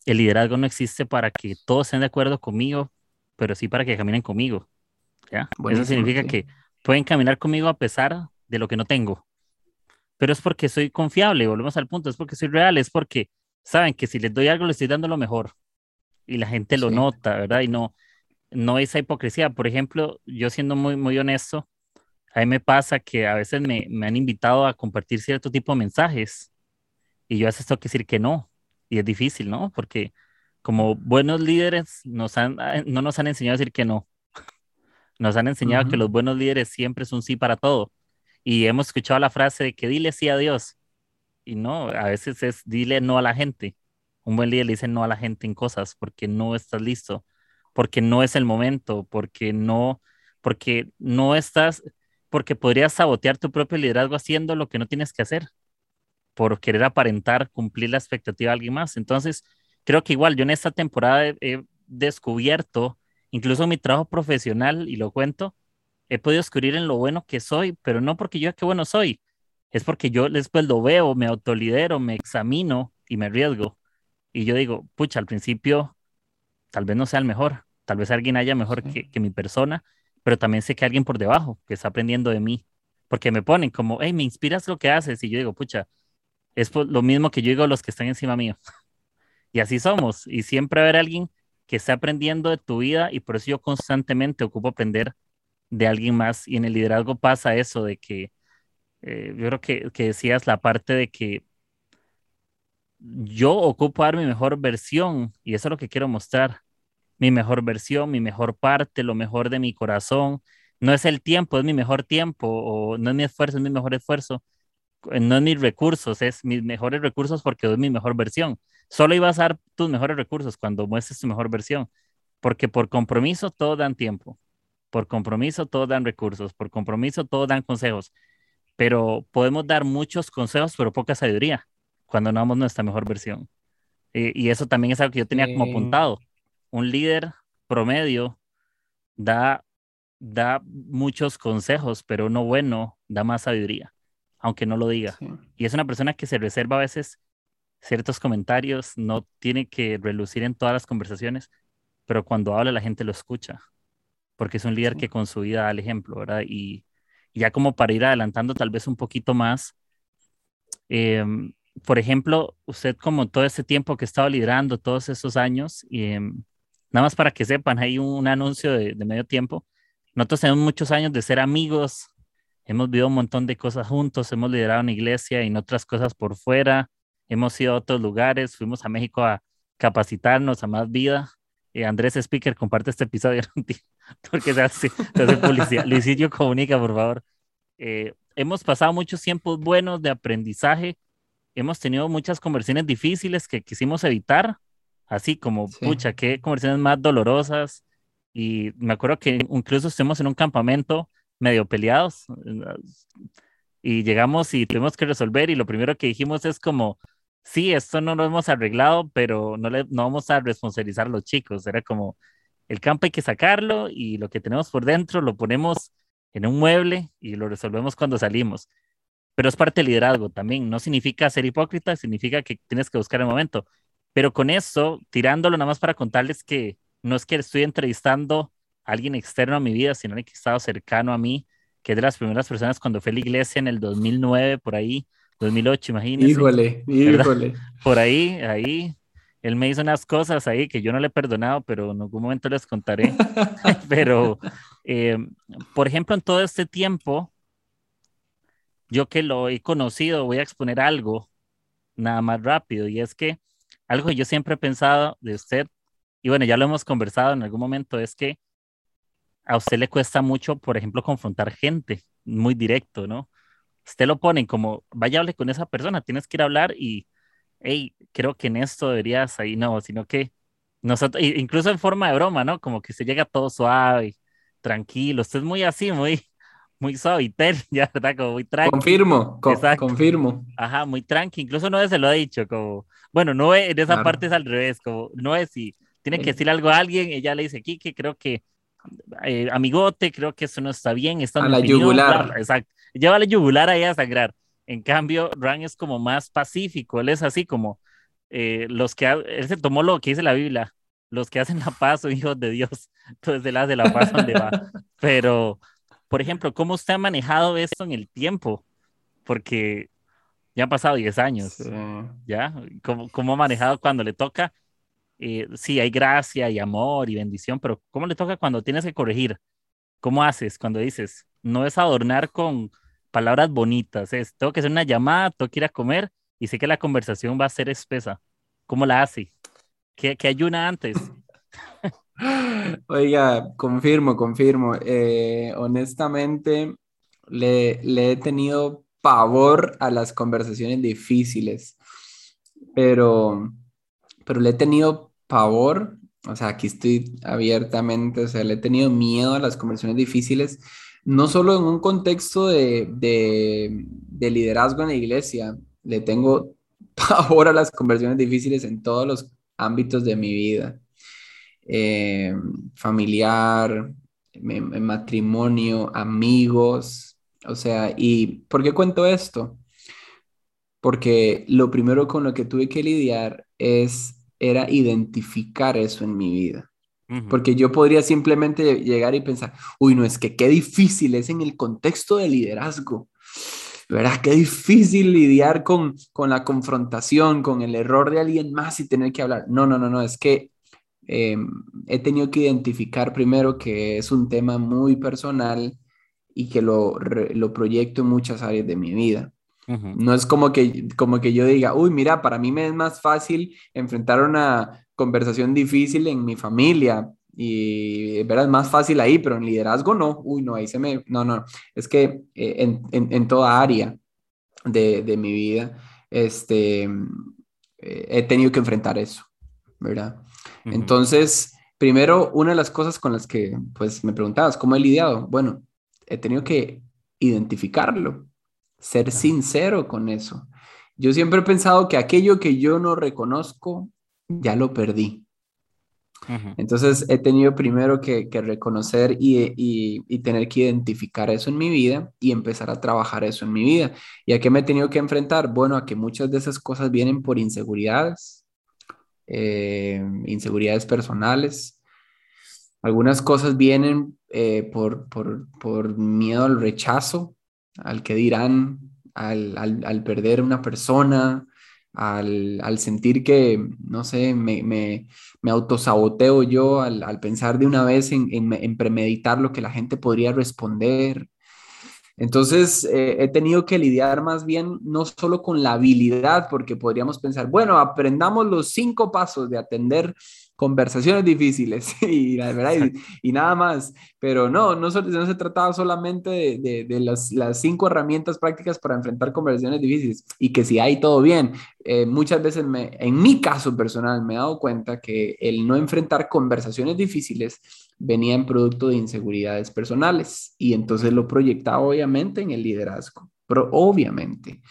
el liderazgo no existe para que todos estén de acuerdo conmigo, pero sí para que caminen conmigo. ¿ya? Eso significa que pueden caminar conmigo a pesar de lo que no tengo. Pero es porque soy confiable, volvemos al punto, es porque soy real, es porque saben que si les doy algo, les estoy dando lo mejor. Y la gente lo nota, ¿verdad? Y no, no esa hipocresía. Por ejemplo, yo siendo muy, muy honesto, a mí me pasa que a veces me, me han invitado a compartir cierto tipo de mensajes y yo a veces tengo que decir que no. Y es difícil, ¿no? Porque como buenos líderes nos han, no nos han enseñado a decir que no. Nos han enseñado que los buenos líderes siempre es un sí para todo. Y hemos escuchado la frase de que dile sí a Dios. Y no, a veces es dile no a la gente Un buen líder le dice no a la gente en cosas porque no estás listo, porque no es el momento, porque no, porque no estás, porque podrías sabotear tu propio liderazgo haciendo lo que no tienes que hacer por querer aparentar cumplir la expectativa de alguien más. Entonces, creo que igual yo en esta temporada he, descubierto, incluso mi trabajo profesional, y lo cuento, he podido descubrir en lo bueno que soy, pero no porque yo qué bueno soy, es porque yo después lo veo, me autolidero, me examino y me arriesgo. Y yo digo, pucha, al principio tal vez no sea el mejor, tal vez alguien haya mejor que, que, mi persona, pero también sé que alguien por debajo que está aprendiendo de mí, porque me ponen como, hey, me inspiras lo que haces, y yo digo, pucha, es lo mismo que yo digo a los que están encima mío. y así somos, y siempre haber alguien que está aprendiendo de tu vida, y por eso yo constantemente ocupo aprender de alguien más, y en el liderazgo pasa eso de que eh, yo creo que, que, decías la parte de que yo ocupo dar mi mejor versión y eso es lo que quiero mostrar. Mi mejor versión, mi mejor parte, lo mejor de mi corazón. No es el tiempo, es mi mejor tiempo o no es mi esfuerzo, es mi mejor esfuerzo. Eh, no es mis recursos, es mis mejores recursos porque doy mi mejor versión. Solo ibas a dar tus mejores recursos cuando muestres tu mejor versión, porque por compromiso todos dan tiempo, por compromiso todos dan recursos, por compromiso todos dan consejos pero podemos dar muchos consejos, pero poca sabiduría cuando no damos nuestra mejor versión. y eso también es algo que yo tenía como apuntado. Un líder promedio da, da muchos consejos, pero uno bueno da más sabiduría, aunque no lo diga. Y es una persona que se reserva a veces ciertos comentarios, no tiene que relucir en todas las conversaciones, pero cuando habla la gente lo escucha, porque es un líder que con su vida da el ejemplo, ¿verdad? Y, ya como para ir adelantando tal vez un poquito más, em, por ejemplo, usted como todo ese tiempo que ha estado liderando, todos esos años, em, nada más para que sepan, hay un, anuncio de, medio tiempo. Nosotros tenemos muchos años de ser amigos, hemos vivido un montón de cosas juntos, hemos liderado una iglesia y en otras cosas por fuera, hemos ido a otros lugares, fuimos a México a capacitarnos a más vida. Eh, Andrés Speaker comparte este episodio porque se hace, se hace publicidad. Luisillo comunica, por favor. Eh, hemos pasado muchos tiempos buenos de aprendizaje, hemos tenido muchas conversiones difíciles que quisimos evitar, así como, pucha, qué conversiones más dolorosas. Y me acuerdo que incluso estuvimos en un campamento medio peleados y llegamos y tuvimos que resolver y lo primero que dijimos es como, sí, esto no lo hemos arreglado, pero no, le, no vamos a responsabilizar a los chicos. Era como, el campo hay que sacarlo y lo que tenemos por dentro lo ponemos en un mueble y lo resolvemos cuando salimos. Pero es parte del liderazgo también. No significa ser hipócrita, significa que tienes que buscar el momento. Pero con eso, tirándolo nada más para contarles que no es que estoy entrevistando alguien externo a mi vida, sino alguien que ha estado cercano a mí, que es de las primeras personas cuando fue a la iglesia en el 2009, por ahí, 2008, imagínense. Híjole, híjole. Por ahí, ahí, él me hizo unas cosas ahí que yo no le he perdonado, pero en algún momento les contaré. pero, eh, por ejemplo, en todo este tiempo, yo que lo he conocido, voy a exponer algo nada más rápido, y es que algo que yo siempre he pensado de usted, y bueno, ya lo hemos conversado en algún momento, es que a usted le cuesta mucho, por ejemplo, confrontar gente, muy directo, ¿no? Usted lo pone como, vaya, hable con esa persona, tienes que ir a hablar y, hey, creo que en esto deberías ahí, no, sino que nosotros, incluso en forma de broma, ¿no? Como que se llega todo suave, tranquilo, usted es muy así, muy, muy suavitel, ya, ¿verdad? Como muy tranquilo. Confirmo, confirmo. Ajá, muy tranquilo, incluso no se lo ha dicho, como, bueno, no en esa parte es al revés, como, no es si tiene que decir algo a alguien, ella le dice, Kike, creo que, eh, amigote, creo que eso no está bien, está a la yugular. exacto, lleva la yugular ahí a sangrar. En cambio, Ran es como más pacífico, él es así como eh, los que, él se tomó lo que dice la Biblia, los que hacen la paz son hijos de Dios, entonces él hace la paz donde va. Pero, por ejemplo, ¿cómo usted ha manejado esto en el tiempo? Porque ya han pasado 10 años, ¿ya? ¿Cómo, ¿Cómo, ha manejado cuando le toca? Eh, sí, hay gracia y amor y bendición, pero ¿cómo le toca cuando tienes que corregir? ¿Cómo haces cuando dices, no es adornar con palabras bonitas, es, tengo que hacer una llamada, tengo que ir a comer y sé que la conversación va a ser espesa. ¿Cómo la hace? ¿Qué, qué ayuna antes? Oiga, confirmo, confirmo. Eh, honestamente, le, le, he tenido pavor a las conversaciones difíciles, pero, pero le he tenido pavor, o sea, aquí estoy abiertamente, o sea, le he tenido miedo a las conversaciones difíciles, no solo en un contexto de, de, liderazgo en la iglesia, le tengo pavor a las conversaciones difíciles en todos los ámbitos de mi vida. Eh, familiar, matrimonio, amigos, o sea, ¿y por qué cuento esto? Porque lo primero con lo que tuve que lidiar es, era identificar eso en mi vida. Porque yo podría simplemente llegar y pensar, uy, no, es que qué difícil es en el contexto de liderazgo. ¿Verdad? Qué difícil lidiar con, con la confrontación, con el error de alguien más y tener que hablar. No, no, no, no, es que em, he tenido que identificar primero que es un tema muy personal y que lo, lo proyecto en muchas áreas de mi vida. No es como que, como que yo diga, uy, mira, para mí me es más fácil enfrentar una conversación difícil en mi familia y verdad es más fácil ahí, pero en liderazgo no, uy, no, ahí se me, no, no, es que eh, en, en, en, toda área de, de mi vida, este, eh, he tenido que enfrentar eso, ¿verdad? Entonces, primero, una de las cosas con las que, pues, me preguntabas, ¿cómo he lidiado? Bueno, he tenido que identificarlo, ser sincero con eso. Yo siempre he pensado que aquello que yo no reconozco, ya lo perdí. Entonces he tenido primero que, reconocer y, tener que identificar eso en mi vida y empezar a trabajar eso en mi vida. ¿Y a qué me he tenido que enfrentar? Bueno, a que muchas de esas cosas vienen por inseguridades, eh, inseguridades personales. Algunas cosas vienen eh, por, por, miedo al rechazo, al que dirán, al, al, al perder una persona, al, sentir que, no sé, me, me, me autosaboteo yo al, pensar de una vez en, premeditar lo que la gente podría responder. Entonces, eh, he tenido que lidiar más bien no solo con la habilidad, porque podríamos pensar, bueno, aprendamos los cinco pasos de atender conversaciones difíciles y, verdad, y, nada más. Pero no, no, no se trataba solamente de, de, las, las, cinco herramientas prácticas para enfrentar conversaciones difíciles y que si hay todo bien. Eh, muchas veces, me, en mi caso personal, me he dado cuenta que el no enfrentar conversaciones difíciles venía en producto de inseguridades personales y entonces lo proyectaba obviamente en el liderazgo, pero obviamente.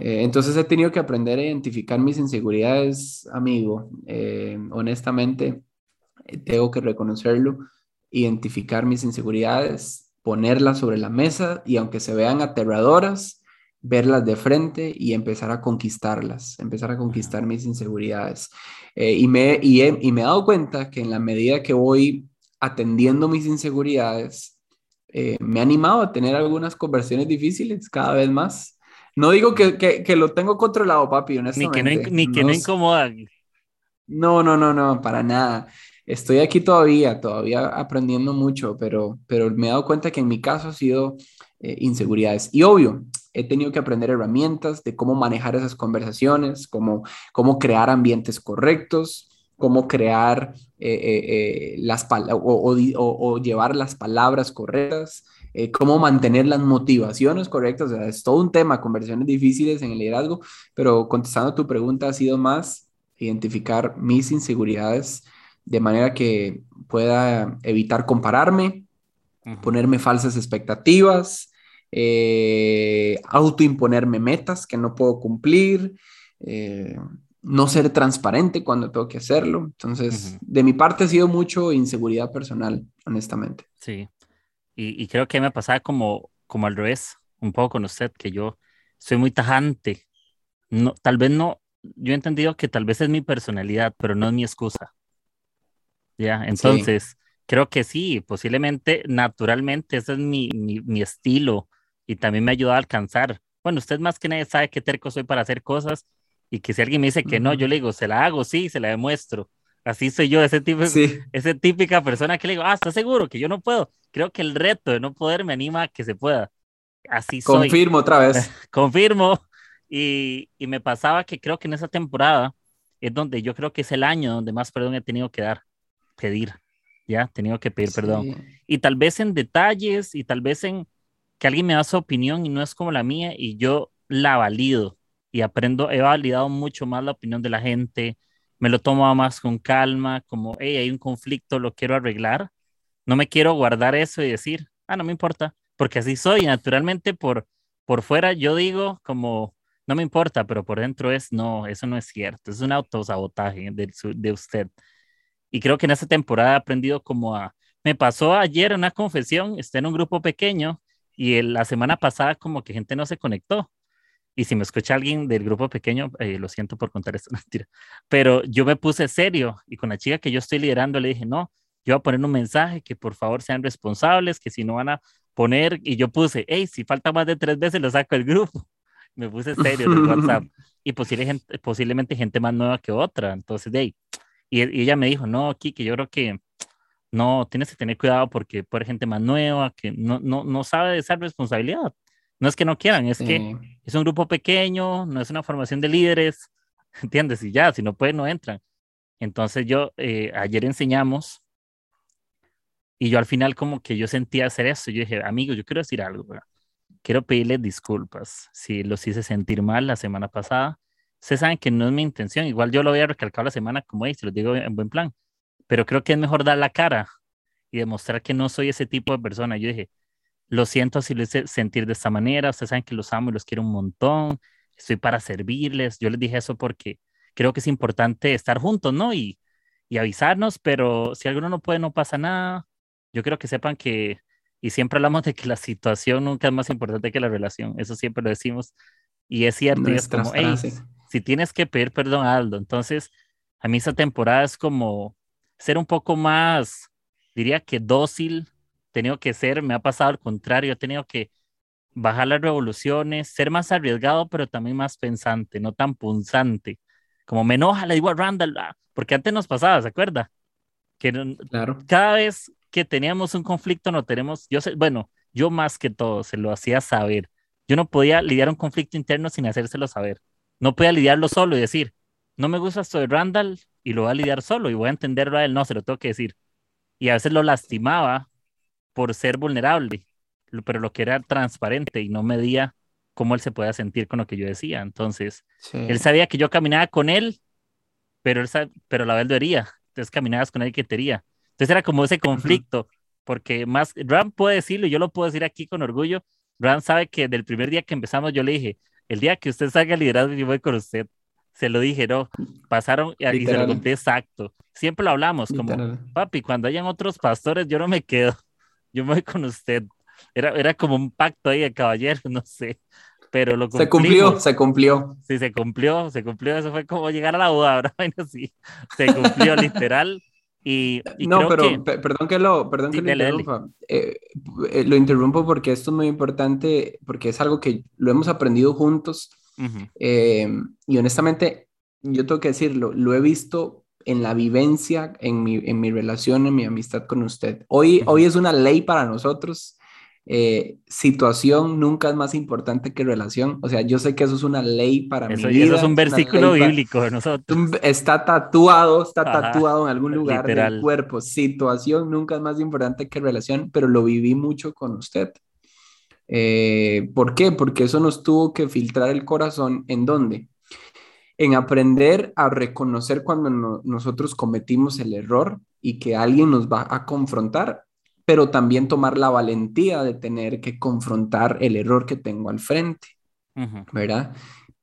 Eh, entonces he tenido que aprender a identificar mis inseguridades, amigo. Eh, honestamente, eh, tengo que reconocerlo, identificar mis inseguridades, ponerlas sobre la mesa y aunque se vean aterradoras, verlas de frente y empezar a conquistarlas, empezar a conquistar mis inseguridades. y, me, y, y me he dado cuenta que en la medida que voy atendiendo mis inseguridades, me ha animado a tener algunas conversiones difíciles cada vez más. No digo que, que, lo tengo controlado, papi, honestamente. Ni que no, ni que no, incomoda. No, no, no, no, para nada. Estoy aquí todavía, todavía aprendiendo mucho, pero, pero me he dado cuenta que en mi caso ha sido eh, inseguridades. Y obvio, he tenido que aprender herramientas de cómo manejar esas conversaciones, cómo, cómo crear ambientes correctos, cómo crear eh, eh, las o, o, o, llevar las palabras correctas, eh, cómo mantener las motivaciones correctas. O sea, es todo un tema, conversiones difíciles en el liderazgo, pero contestando a tu pregunta ha sido más identificar mis inseguridades de manera que pueda evitar compararme, ponerme falsas expectativas, eh, autoimponerme metas que no puedo cumplir, eh, no ser transparente cuando tengo que hacerlo. Entonces, de mi parte ha sido mucho inseguridad personal, honestamente. Sí, y, creo que me pasaba como, como al revés, un poco con usted, que yo soy muy tajante. No, tal vez no, yo he entendido que tal vez es mi personalidad, pero no es mi excusa. Ya, entonces, creo que sí, posiblemente, naturalmente, ese es mi, mi, mi estilo y también me ayuda a alcanzar. Bueno, usted más que nadie sabe qué terco soy para hacer cosas y que si alguien me dice que no, yo le digo, se la hago, sí, se la demuestro. Así soy yo, ese tipo, ese típica persona que le digo, ah, ¿estás seguro que yo no puedo? Creo que el reto de no poder me anima a que se pueda. Así soy. Confirmo otra vez. Confirmo. Y, y, me pasaba que creo que en esa temporada es donde yo creo que es el año donde más perdón he tenido que dar, pedir, ya, he tenido que pedir perdón. Y tal vez en detalles y tal vez en que alguien me da su opinión y no es como la mía y yo la valido y aprendo, he validado mucho más la opinión de la gente, me lo tomo más con calma, como, hey, hay un conflicto, lo quiero arreglar. No me quiero guardar eso y decir, ah, no me importa, porque así soy. Naturalmente, por, por fuera yo digo como, no me importa, pero por dentro es, no, eso no es cierto, es un autosabotaje de, de usted. Y creo que en esta temporada he aprendido como a, me pasó ayer una confesión, esté en un grupo pequeño y la semana pasada como que gente no se conectó. Y si me escucha alguien del grupo pequeño, eh, lo siento por contar esta mentira, pero yo me puse serio y con la chica que yo estoy liderando le dije, no, yo voy a poner un mensaje que por favor sean responsables, que si no van a poner, y yo puse, hey, si falta más de tres veces lo saco del grupo. Me puse serio en WhatsApp y posiblemente, posiblemente gente más nueva que otra. Entonces, de ahí, y, y ella me dijo, no, Kiki, yo creo que no, tienes que tener cuidado porque puede gente más nueva que no, no, no sabe de esa responsabilidad. No es que no quieran, es que es un grupo pequeño, no es una formación de líderes, ¿entiendes? Y ya, si no pueden, no entran. Entonces yo, eh, ayer enseñamos y yo al final como que yo sentía hacer eso. Yo dije, amigo, yo quiero decir algo, quiero pedirles disculpas si los hice sentir mal la semana pasada. Ustedes saben que no es mi intención, igual yo lo voy a recalcar la semana como, hey, se los digo en buen plan pero creo que es mejor dar la cara y demostrar que no soy ese tipo de persona. Yo dije, lo siento si lo hice sentir de esta manera, ustedes saben que los amo y los quiero un montón, estoy para servirles. Yo les dije eso porque creo que es importante estar juntos, ¿no? Y, y avisarnos, pero si alguno no puede, no pasa nada. Yo quiero que sepan que, y siempre hablamos de que la situación nunca es más importante que la relación, eso siempre lo decimos. Y es cierto, es como, hey, si tienes que pedir perdón, Aldo. Entonces, a mí esa temporada es como, ser un poco más, diría que dócil, tenido que ser, me ha pasado al contrario, he tenido que bajar las revoluciones, ser más arriesgado, pero también más pensante, no tan punzante. Como me enoja, le digo a Randall, ah, porque antes nos pasaba, ¿se acuerda? Que claro. cada vez que teníamos un conflicto, no tenemos, yo sé, bueno, yo más que todo se lo hacía saber. Yo no podía lidiar un conflicto interno sin hacérselo saber. No podía lidiarlo solo y decir, no me gusta esto de Randall, y lo va a lidiar solo y voy a entenderlo a él, no, se lo tengo que decir. Y a veces lo lastimaba por ser vulnerable, pero lo que era transparente y no medía cómo él se podía sentir con lo que yo decía. Entonces, él sabía que yo caminaba con él, pero, él pero la vez lo hería. Entonces caminabas con él que te hería. Entonces era como ese conflicto, porque más, Ram puede decirlo, yo lo puedo decir aquí con orgullo. Ram sabe que del primer día que empezamos yo le dije, el día que usted salga liderazgo yo voy con usted se lo dije, no, pasaron y, se lo conté exacto. Siempre lo hablamos, como, papi, cuando hayan otros pastores, yo no me quedo, yo me voy con usted. Era, era como un pacto ahí de caballero, no sé, pero lo Se cumplió, se cumplió. Sí, se cumplió, se cumplió, eso fue como llegar a la boda, ¿verdad? sí, se cumplió literal. Y, no, pero perdón que lo, perdón que lo interrumpa. Eh, eh, lo interrumpo porque esto es muy importante, porque es algo que lo hemos aprendido juntos eh, y honestamente, yo tengo que decirlo, lo he visto en la vivencia, en mi, en mi relación, en mi amistad con usted. Hoy, hoy es una ley para nosotros. Eh, situación nunca es más importante que relación. O sea, yo sé que eso es una ley para mi vida. Eso es un versículo bíblico de nosotros. Está tatuado, está tatuado en algún lugar del cuerpo. Situación nunca es más importante que relación, pero lo viví mucho con usted. Eh, ¿Por qué? Porque eso nos tuvo que filtrar el corazón en dónde? En aprender a reconocer cuando nosotros cometimos el error y que alguien nos va a confrontar, pero también tomar la valentía de tener que confrontar el error que tengo al frente, ¿verdad?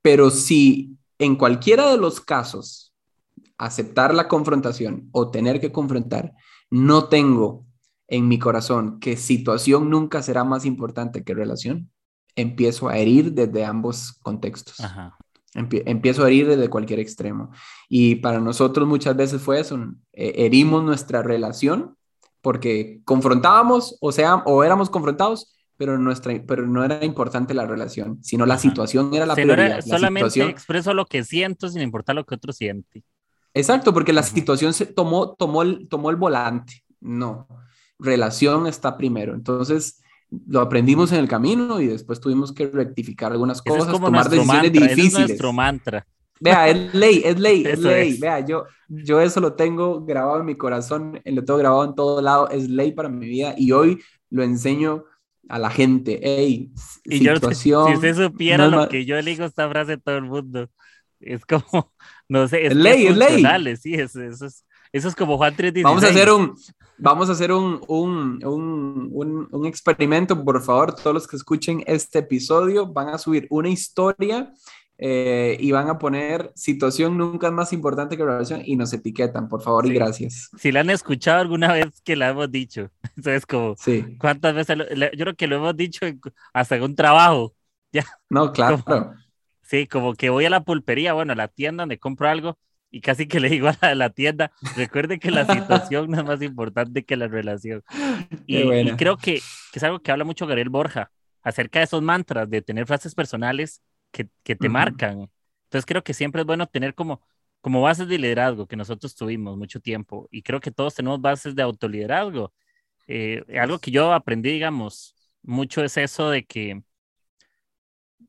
Pero si en cualquiera de los casos aceptar la confrontación o tener que confrontar, no tengo en mi corazón que situación nunca será más importante que relación, empiezo a herir desde ambos contextos. Empiezo a herir desde cualquier extremo. Y para nosotros muchas veces fue eso, eh, herimos nuestra relación porque confrontábamos, o sea, o éramos confrontados, pero, nuestra, pero no era importante la relación, sino la situación era la prioridad. solamente expreso lo que siento sin importar lo que otro siente. Exacto, porque la situación se tomó, tomó, el, tomó el volante. No, relación está primero. Entonces, lo aprendimos en el camino y después tuvimos que rectificar algunas cosas, tomar decisiones difíciles. es nuestro mantra. Vea, es ley, es ley, es ley. Vea, yo, yo eso lo tengo grabado en mi corazón, lo tengo grabado en todo lado, es ley para mi vida y hoy lo enseño a la gente. Ey, y situación. si usted supiera lo que yo elijo esta frase a todo el mundo. Es como, no sé, es, ley, es ley. Sí, eso, es, eso es como Juan 316. Vamos a hacer un, vamos a hacer un, un, un, un, experimento, por favor, todos los que escuchen este episodio van a subir una historia eh, y van a poner situación nunca es más importante que relación y nos etiquetan, por favor y gracias. Si la han escuchado alguna vez que la hemos dicho, eso es como, sí. ¿cuántas veces? yo creo que lo hemos dicho hasta en un trabajo, ¿ya? No, claro. sí, como que voy a la pulpería, bueno, a la tienda donde compro algo y casi que le digo a la, tienda, recuerde que la situación no es más importante que la relación. Y, y creo que, que es algo que habla mucho Gabriel Borja acerca de esos mantras, de tener frases personales que, que te marcan. Entonces creo que siempre es bueno tener como, como bases de liderazgo que nosotros tuvimos mucho tiempo y creo que todos tenemos bases de autoliderazgo. Eh, algo que yo aprendí, digamos, mucho es eso de que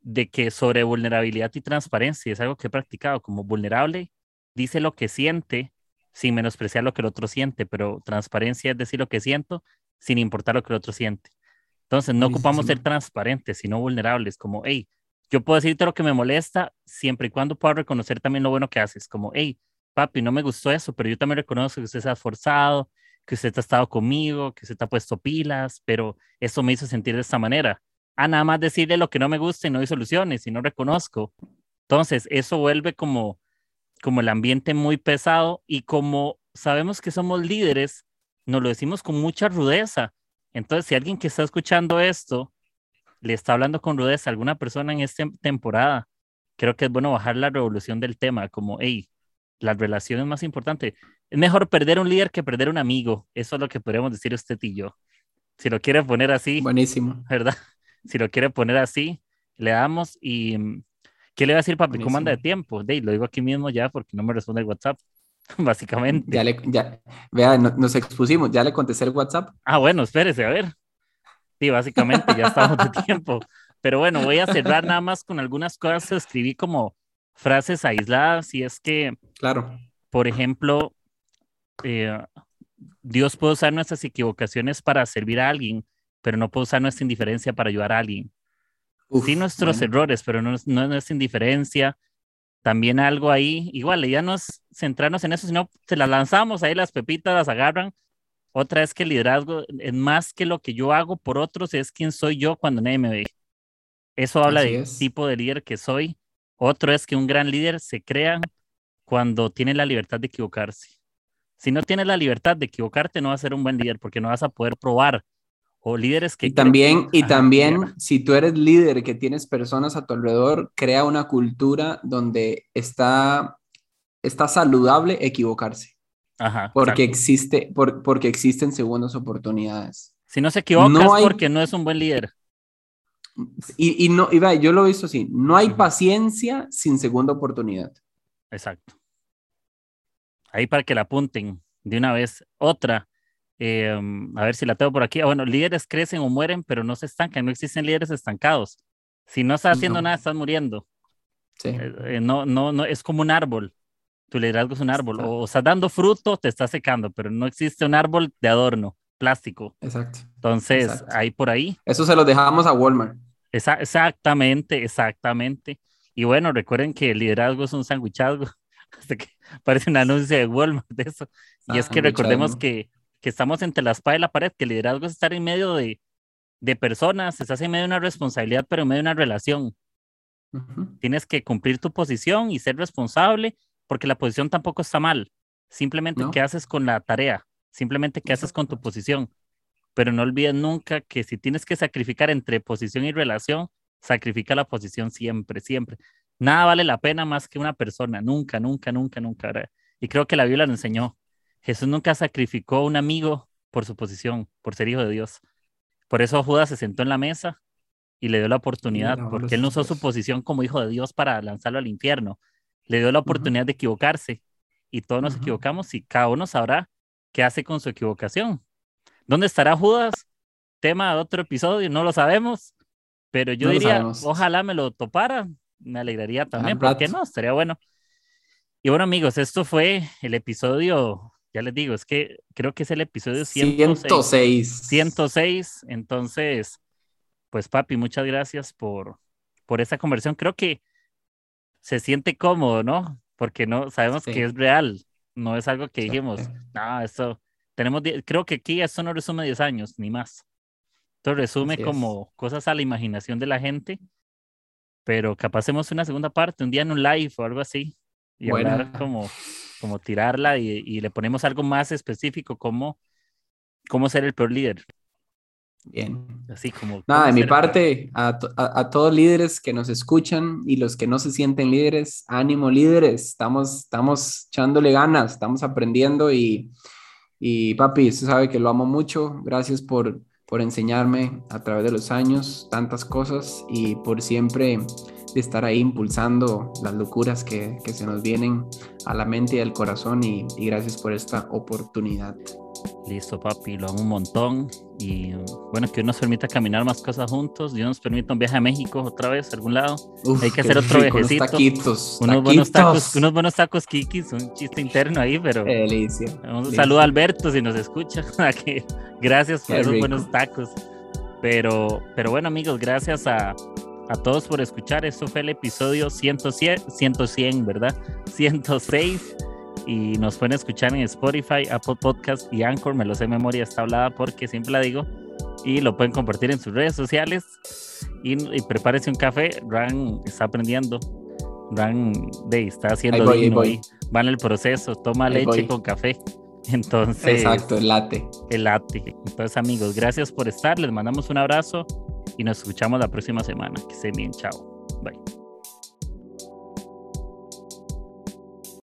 de que sobre vulnerabilidad y transparencia es algo que he practicado como vulnerable, dice lo que siente sin menospreciar lo que el otro siente, pero transparencia es decir lo que siento sin importar lo que el otro siente. Entonces, no ocupamos ser transparentes, sino vulnerables, como, hey, yo puedo decirte lo que me molesta siempre y cuando pueda reconocer también lo bueno que haces, como, hey, papi, no me gustó eso, pero yo también reconozco que usted se ha esforzado, que usted ha estado conmigo, que usted te ha puesto pilas, pero eso me hizo sentir de esta manera. Ah, nada más decirle lo que no me gusta y no hay soluciones y no reconozco. Entonces, eso vuelve como, como el ambiente muy pesado y como sabemos que somos líderes, nos lo decimos con mucha rudeza. Entonces, si alguien que está escuchando esto le está hablando con rudeza a alguna persona en esta temporada, creo que es bueno bajar la revolución del tema, como, hey, la relación es más importante. Es mejor perder un líder que perder un amigo. Eso es lo que podemos decir usted y yo. Si lo quiere poner así. Buenísimo. ¿Verdad? Si lo quiere poner así, le damos y... ¿Qué le va a decir, papi? ¿Cómo anda de tiempo? De, lo digo aquí mismo ya porque no me responde el WhatsApp, básicamente. Ya le, ya, vea, nos expusimos, ya le contesté el WhatsApp. Ah, bueno, espérese, a ver. Sí, básicamente ya estamos de tiempo. Pero bueno, voy a cerrar nada más con algunas cosas. Escribí como frases aisladas y es que, claro, por ejemplo, eh, Dios puede usar nuestras equivocaciones para servir a alguien, pero no puede usar nuestra indiferencia para ayudar a alguien. Sí, nuestros errores, pero no, no es nuestra indiferencia. También algo ahí, igual, ya no es centrarnos en eso, sino se las lanzamos ahí, las pepitas las agarran otra es que el liderazgo es más que lo que yo hago por otros, es quién soy yo cuando nadie me ve. Eso habla del tipo de líder que soy. Otro es que un gran líder se crea cuando tiene la libertad de equivocarse. Si no tienes la libertad de equivocarte, no vas a ser un buen líder porque no vas a poder probar. O líderes que... Y también, y también si tú eres líder que tienes personas a tu alrededor, crea una cultura donde está, está saludable equivocarse porque, existe, porque existen segundas oportunidades. Si no se equivoca es porque no es un buen líder. Y, y no, y yo lo he visto así, no hay paciencia sin segunda oportunidad. Exacto. Ahí para que la apunten de una vez. Otra, em, a ver si la tengo por aquí. Ah, bueno, líderes crecen o mueren, pero no se estancan, no existen líderes estancados. Si no estás haciendo nada, estás muriendo. Sí. Eh, eh, no, no, no, es como un árbol tu liderazgo es un árbol. O, estás dando fruto, te está secando, pero no existe un árbol de adorno, plástico. Exacto. Entonces, ahí por ahí. Eso se lo dejamos a Walmart. exactamente, exactamente. Y bueno, recuerden que el liderazgo es un sandwichazgo. que parece un anuncio de Walmart de eso. Y es que recordemos que, que, estamos entre la espada y la pared, que el liderazgo es estar en medio de, de personas, estás en medio de una responsabilidad, pero en medio de una relación. Tienes que cumplir tu posición y ser responsable porque la posición tampoco está mal. Simplemente qué haces con la tarea, simplemente qué haces con tu posición. Pero no olvides nunca que si tienes que sacrificar entre posición y relación, sacrifica la posición siempre, siempre. Nada vale la pena más que una persona, nunca, nunca, nunca, nunca. Y creo que la Biblia lo enseñó. Jesús nunca sacrificó a un amigo por su posición, por ser hijo de Dios. Por eso Judas se sentó en la mesa y le dio la oportunidad, porque él no usó su posición como hijo de Dios para lanzarlo al infierno, le dio la oportunidad de equivocarse y todos nos equivocamos y cada uno sabrá qué hace con su equivocación. ¿Dónde estará Judas? Tema de otro episodio, no lo sabemos, pero yo diría, ojalá me lo topara, me alegraría también, ¿por qué no? Estaría bueno. Y bueno, amigos, esto fue el episodio, ya les digo, es que creo que es el episodio 106. 106. entonces, pues papi, muchas gracias por, por esta conversión. Creo que se siente cómodo, ¿no? Porque no sabemos que es real, no es algo que dijimos, no, eso, tenemos, creo que aquí eso no resume 10 años, ni más. Esto resume como cosas a la imaginación de la gente, pero capaz hacemos una segunda parte, un día en un live o algo así, y hablar como, como tirarla y, y, le ponemos algo más específico, como cómo ser el peor líder. Bien. Así como. Nada, de mi parte, a, a, todos líderes que nos escuchan y los que no se sienten líderes, ánimo líderes, estamos, estamos echándole ganas, estamos aprendiendo y, y papi, usted sabe que lo amo mucho, gracias por, por enseñarme a través de los años tantas cosas y por siempre estar ahí impulsando las locuras que, que se nos vienen a la mente y al corazón y, y gracias por esta oportunidad. Listo, papi, lo amo un montón. Y bueno, que Dios nos permita caminar más cosas juntos. Dios nos permita un viaje a México otra vez, a algún lado. Hay que hacer otro viajecito. Unos taquitos, unos buenos tacos, unos buenos tacos kikis, un chiste interno ahí, pero. Delicia. Un saludo a Alberto si nos escucha. gracias por esos buenos tacos. Pero, pero bueno, amigos, gracias a, a todos por escuchar. Esto fue el episodio 100, 100 ¿verdad? 106 y nos pueden escuchar en Spotify, Apple Podcast y Anchor. Me lo sé de memoria, está hablada porque siempre la digo. Y lo pueden compartir en sus redes sociales. Y, prepárese un café. Ran está aprendiendo. Ran de, está haciendo voy, Va en el proceso. Toma leche con café. Entonces. Exacto, el latte. El latte. Entonces, amigos, gracias por estar. Les mandamos un abrazo y nos escuchamos la próxima semana. Que estén bien. Chao. Bye.